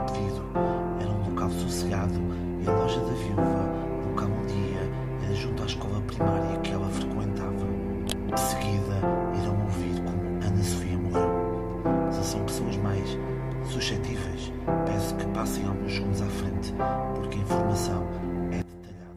pedido. Era um local sossegado e a loja da viúva, local onde ia, era junto à escola primária que ela frequentava. De seguida, irão ouvir como Ana Sofia morreu. Se são pessoas mais suscetíveis, peço que passem alguns segundos à frente, porque a informação é detalhada.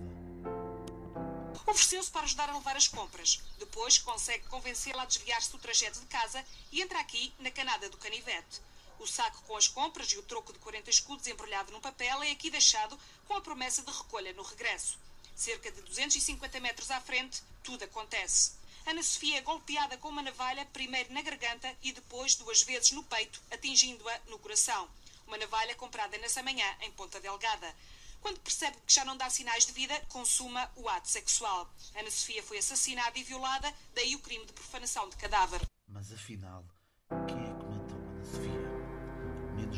Ofereceu-se para ajudar a levar as compras. Depois consegue convencê-la a desviar-se do trajeto de casa e entra aqui na canada do canivete. O saco com as compras e o troco de 40 escudos embrulhado num papel é aqui deixado com a promessa de recolha no regresso. Cerca de 250 metros à frente, tudo acontece. Ana Sofia é golpeada com uma navalha, primeiro na garganta e depois duas vezes no peito, atingindo-a no coração. Uma navalha comprada nessa manhã em Ponta Delgada. Quando percebe que já não dá sinais de vida, consuma o ato sexual. Ana Sofia foi assassinada e violada, daí o crime de profanação de cadáver. Mas afinal, quem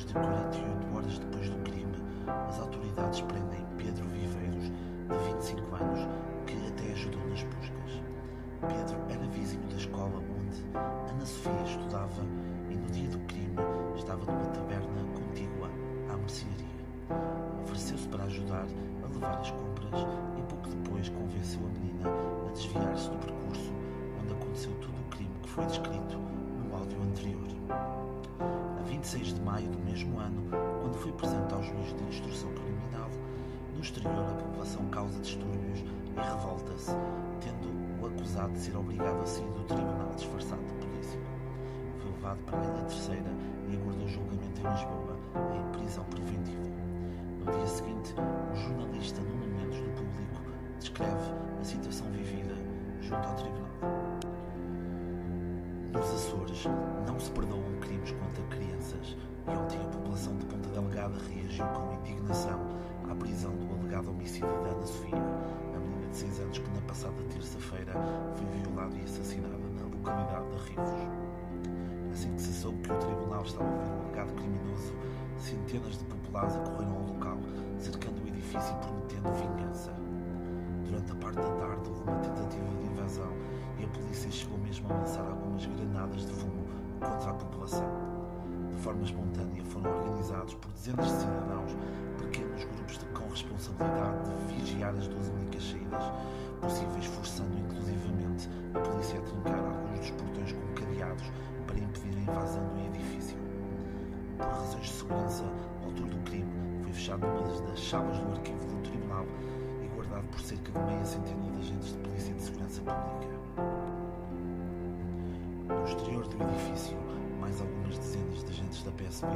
de 48 horas depois do crime, as autoridades prendem Pedro Viveiros, de 25 anos, que até ajudou nas buscas. Pedro era vizinho da escola onde Ana Sofia estudava e no dia do crime estava numa taberna contígua à mercearia. Ofereceu-se para ajudar a levar as compras e pouco depois convenceu a menina a desviar-se do percurso onde aconteceu todo o crime que foi descrito ano, quando foi presente ao juiz de instrução criminal, no exterior a população causa distúrbios e revolta-se, tendo o acusado de ser obrigado a sair do tribunal disfarçado de polícia. Foi levado para a Ilha Terceira e aguardou julgamento em Lisboa, em prisão preventiva. No dia seguinte, o jornalista Nuno Mendes do Público descreve a situação vivida junto ao tribunal. Nos Açores não se perdoam crimes contra crianças e ontem a população de Ponta Delgada reagiu com indignação à prisão do alegado homicídio de Ana Sofia, a menina de 6 anos que na passada terça-feira foi violada e assassinada na localidade de Rivos. Assim que se soube que o tribunal estava a ouvir o alegado criminoso, centenas de populares acorreram ao local, cercando o edifício e prometendo vingança. Durante a parte da tarde houve uma tentativa de invasão e a polícia chegou mesmo a lançar algumas granadas de fumo contra a população. Forma espontânea foram organizados por dezenas de cidadãos pequenos grupos de, com responsabilidade de vigiar as 12 únicas saídas possíveis, forçando inclusivamente a polícia a trincar alguns dos portões com cadeados para impedir a invasão do edifício. Por razões de segurança, ao altura do crime, foi fechado uma das salas do arquivo do tribunal e guardado por cerca de meia centena de agentes de polícia de segurança pública. No exterior do edifício, mais algumas dezenas de agentes da PSP,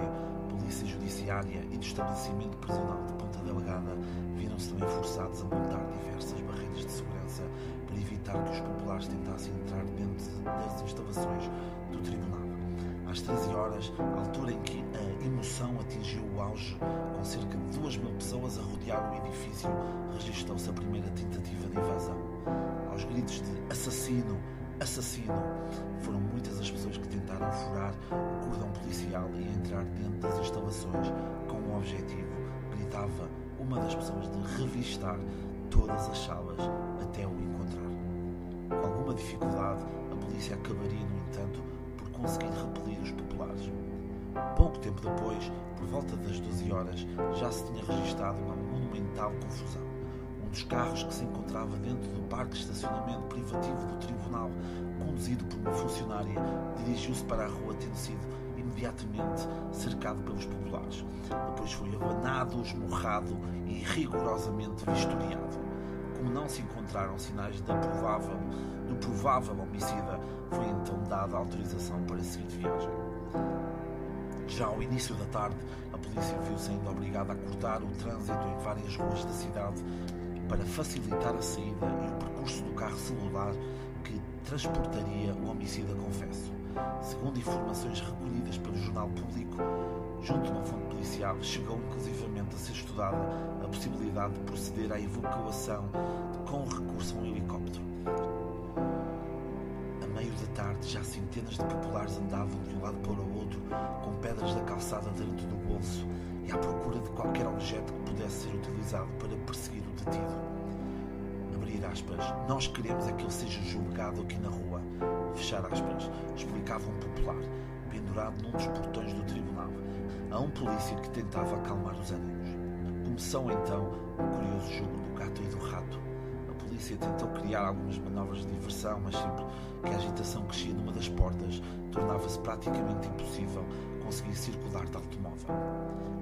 Polícia Judiciária e do estabelecimento prisional de Ponta Delgada viram-se também forçados a montar diversas barreiras de segurança para evitar que os populares tentassem entrar dentro das instalações do tribunal. Às 13 horas, altura em que a emoção atingiu o auge, com cerca de 2 mil pessoas a rodear o edifício, registrou-se a primeira tentativa de invasão. Aos gritos de assassino, assassino, foram muitas as pessoas que tentaram furar o cordão policial e entrar dentro das instalações com o objetivo, gritava uma das pessoas, de revistar todas as salas até o encontrar. Com alguma dificuldade, a polícia acabaria, no entanto, por conseguir repelir os populares. Pouco tempo depois, por volta das 12 horas, já se tinha registrado uma monumental confusão. Dos carros que se encontrava dentro do parque de estacionamento privativo do tribunal, conduzido por uma funcionária, dirigiu-se para a rua, tendo sido imediatamente cercado pelos populares. Depois foi abanado, esmurrado e rigorosamente vistoriado. Como não se encontraram sinais da provável, do provável homicida, foi então dada autorização para seguir de viagem. Já ao início da tarde, a polícia viu-se ainda obrigada a cortar o trânsito em várias ruas da cidade para facilitar a saída e o percurso do carro celular que transportaria o homicida confesso. Segundo informações recolhidas pelo Jornal Público, junto a uma fonte policial, chegou inclusivamente a ser estudada a possibilidade de proceder à evacuação com recurso a um helicóptero. A meio da tarde, já centenas de populares andavam de um lado para o outro, com pedras da calçada dentro do bolso e à procura de qualquer objeto que pudesse ser utilizado para perseguir Abrir aspas. Nós queremos é que ele seja julgado aqui na rua. Fechar aspas. Explicava um popular, pendurado num dos portões do tribunal, a um polícia que tentava acalmar os ânimos. Começou então o curioso jogo do gato e do rato. A polícia tentou criar algumas manobras de diversão, mas sempre que a agitação crescia numa das portas, tornava-se praticamente impossível conseguir circular de automóvel.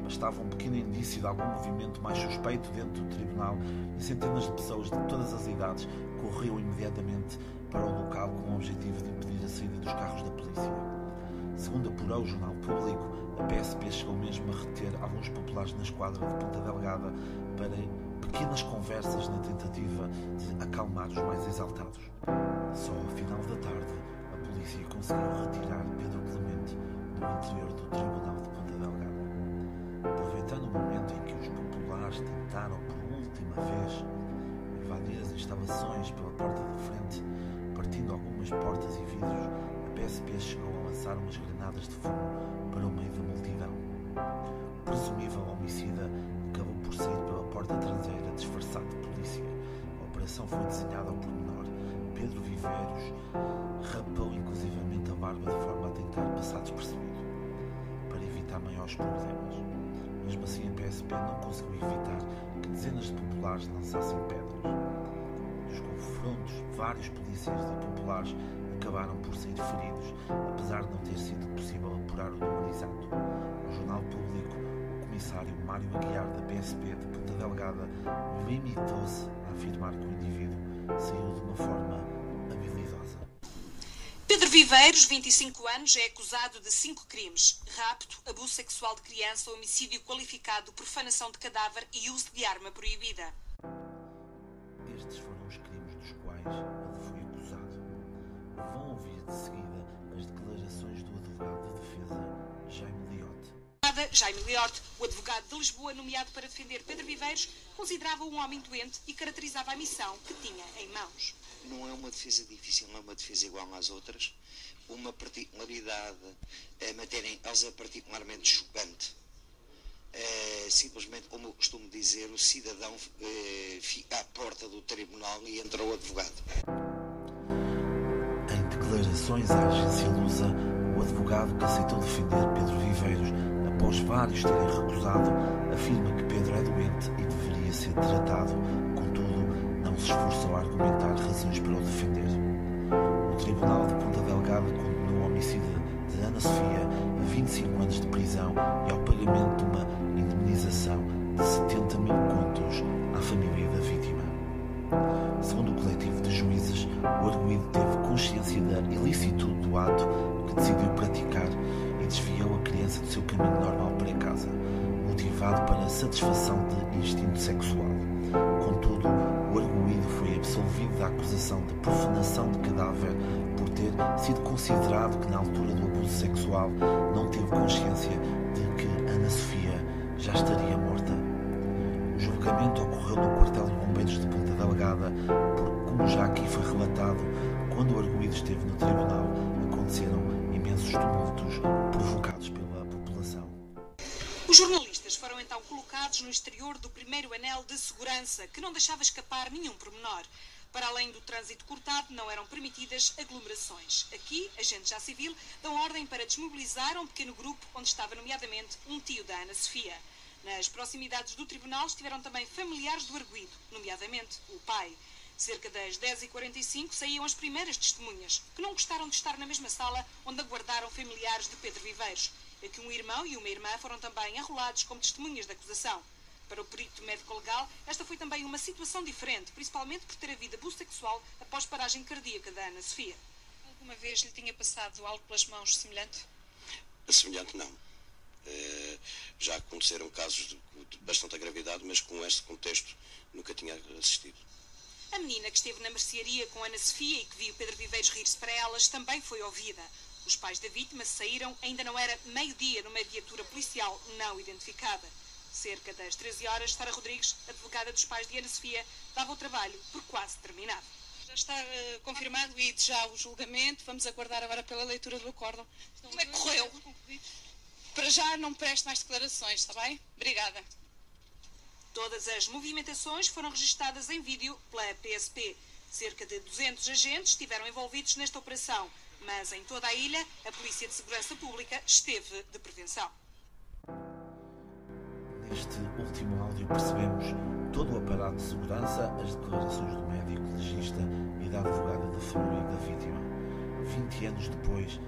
Bastava um pequeno indício de algum movimento mais suspeito dentro do tribunal e centenas de pessoas de todas as idades corriam imediatamente para o local com o objetivo de impedir a saída dos carros da polícia. Segundo apurou o jornal público, a PSP chegou mesmo a reter alguns populares na esquadra de Ponta Delgada para pequenas conversas na tentativa de acalmar os mais exaltados. Só ao final da tarde, a polícia conseguiu retirar Pedro Clemente do interior do Tribunal de Ponta Delgada. Aproveitando o momento em que os populares tentaram por última vez invadir as instalações pela porta da frente, partindo algumas portas e vidros, a PSP chegou a lançar umas granadas de fogo para o meio da multidão. O presumível homicida acabou por sair pela porta traseira disfarçado de polícia. A operação foi desenhada ao pormenor. Pedro Viveiros rapou inclusivamente a barba de forma a tentar passar despercebido, maiores problemas. Mesmo assim, a PSP não conseguiu evitar que dezenas de populares lançassem pedras. Nos confrontos, vários polícias e populares acabaram por sair feridos, apesar de não ter sido possível apurar o número exato. No jornal público, o comissário Mário Aguiar, da PSP de Ponta Delgada, limitou-se a afirmar que o indivíduo saiu de uma forma. Pedro Viveiros, 25 anos, é acusado de cinco crimes: rapto, abuso sexual de criança, homicídio qualificado, profanação de cadáver e uso de arma proibida. Estes foram os crimes dos quais ele foi acusado. Vão ouvir de seguida Liotte. Jaime Liotte, o advogado de Lisboa nomeado para defender Pedro Viveiros, considerava um homem doente e caracterizava a missão que tinha em mãos. Não é uma defesa difícil, não é uma defesa igual às outras. Uma particularidade, a matéria Elsa particularmente chocante. É, simplesmente, como eu costumo dizer, o cidadão é, fica à porta do tribunal e entra o advogado. Em declarações à agência Lusa, o advogado que aceitou defender Pedro Viveiros após vários terem recusado, afirma que Pedro é doente e deveria ser tratado, contudo, não se esforçou a argumentar razões para o defender. O Tribunal de Ponta Delgada condenou o homicida de Ana Sofia a 25 anos de prisão e ao pagamento de uma indemnização de 70 mil contos à família da vítima. Segundo o coletivo de juízes, o arguído teve consciência da ilicitude do ato que decidiu praticar desviou a criança do seu caminho normal para casa, motivado para a satisfação de instinto sexual. Contudo, o arguído foi absolvido da acusação de profanação de cadáver por ter sido considerado que, na altura do abuso sexual, não teve consciência de que Ana Sofia já estaria morta. O julgamento ocorreu no quartel de bombeiros de Ponta Delgada, porque, como já aqui foi relatado, quando o arguído esteve no tribunal, aconteceram imensos tumultos provocados pela população. Os jornalistas foram então colocados no exterior do primeiro anel de segurança, que não deixava escapar nenhum pormenor. Para além do trânsito cortado, não eram permitidas aglomerações. Aqui, agentes já civil dão ordem para desmobilizar um pequeno grupo onde estava, nomeadamente, um tio da Ana Sofia. Nas proximidades do tribunal estiveram também familiares do arguído, nomeadamente o pai. Cerca das 10h45 saíam as primeiras testemunhas, que não gostaram de estar na mesma sala onde aguardaram familiares de Pedro Viveiros. Aqui um irmão e uma irmã foram também arrolados como testemunhas da acusação. Para o perito médico-legal, esta foi também uma situação diferente, principalmente por ter havido abuso sexual após paragem cardíaca da Ana Sofia. Alguma vez lhe tinha passado algo pelas mãos semelhante? Semelhante não. Uh, já aconteceram casos de, de bastante gravidade, mas com este contexto nunca tinha assistido. A menina que esteve na mercearia com Ana Sofia e que viu Pedro Viveiros rir-se para elas também foi ouvida. Os pais da vítima saíram, ainda não era meio-dia, numa viatura policial não identificada. Cerca das 13 horas, Sara Rodrigues, advogada dos pais de Ana Sofia, dava o trabalho por quase terminado. Já está uh, confirmado e já o julgamento. Vamos aguardar agora pela leitura do acórdão. Como é que correu? Para já não preste mais declarações, está bem? Obrigada. Todas as movimentações foram registadas em vídeo pela PSP. Cerca de 200 agentes estiveram envolvidos nesta operação, mas em toda a ilha a Polícia de Segurança Pública esteve de prevenção. Neste último áudio percebemos todo o aparato de segurança, as declarações do médico legista e da advogada da família da vítima. 20 anos depois,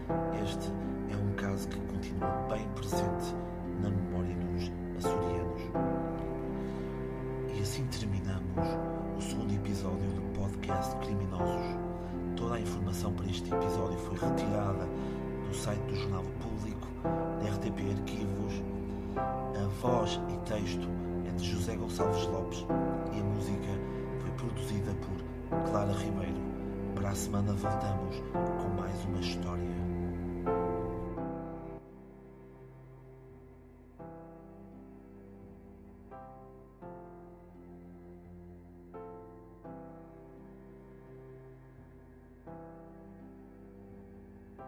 este é um caso que continua bem presente na memória dos açorianos. E assim terminamos o segundo episódio do podcast Criminosos. Toda a informação para este episódio foi retirada do site do Jornal Público, da RTP Arquivos. A voz e texto é de José Gonçalves Lopes e a música foi produzida por Clara Ribeiro. Para a semana voltamos com mais uma história.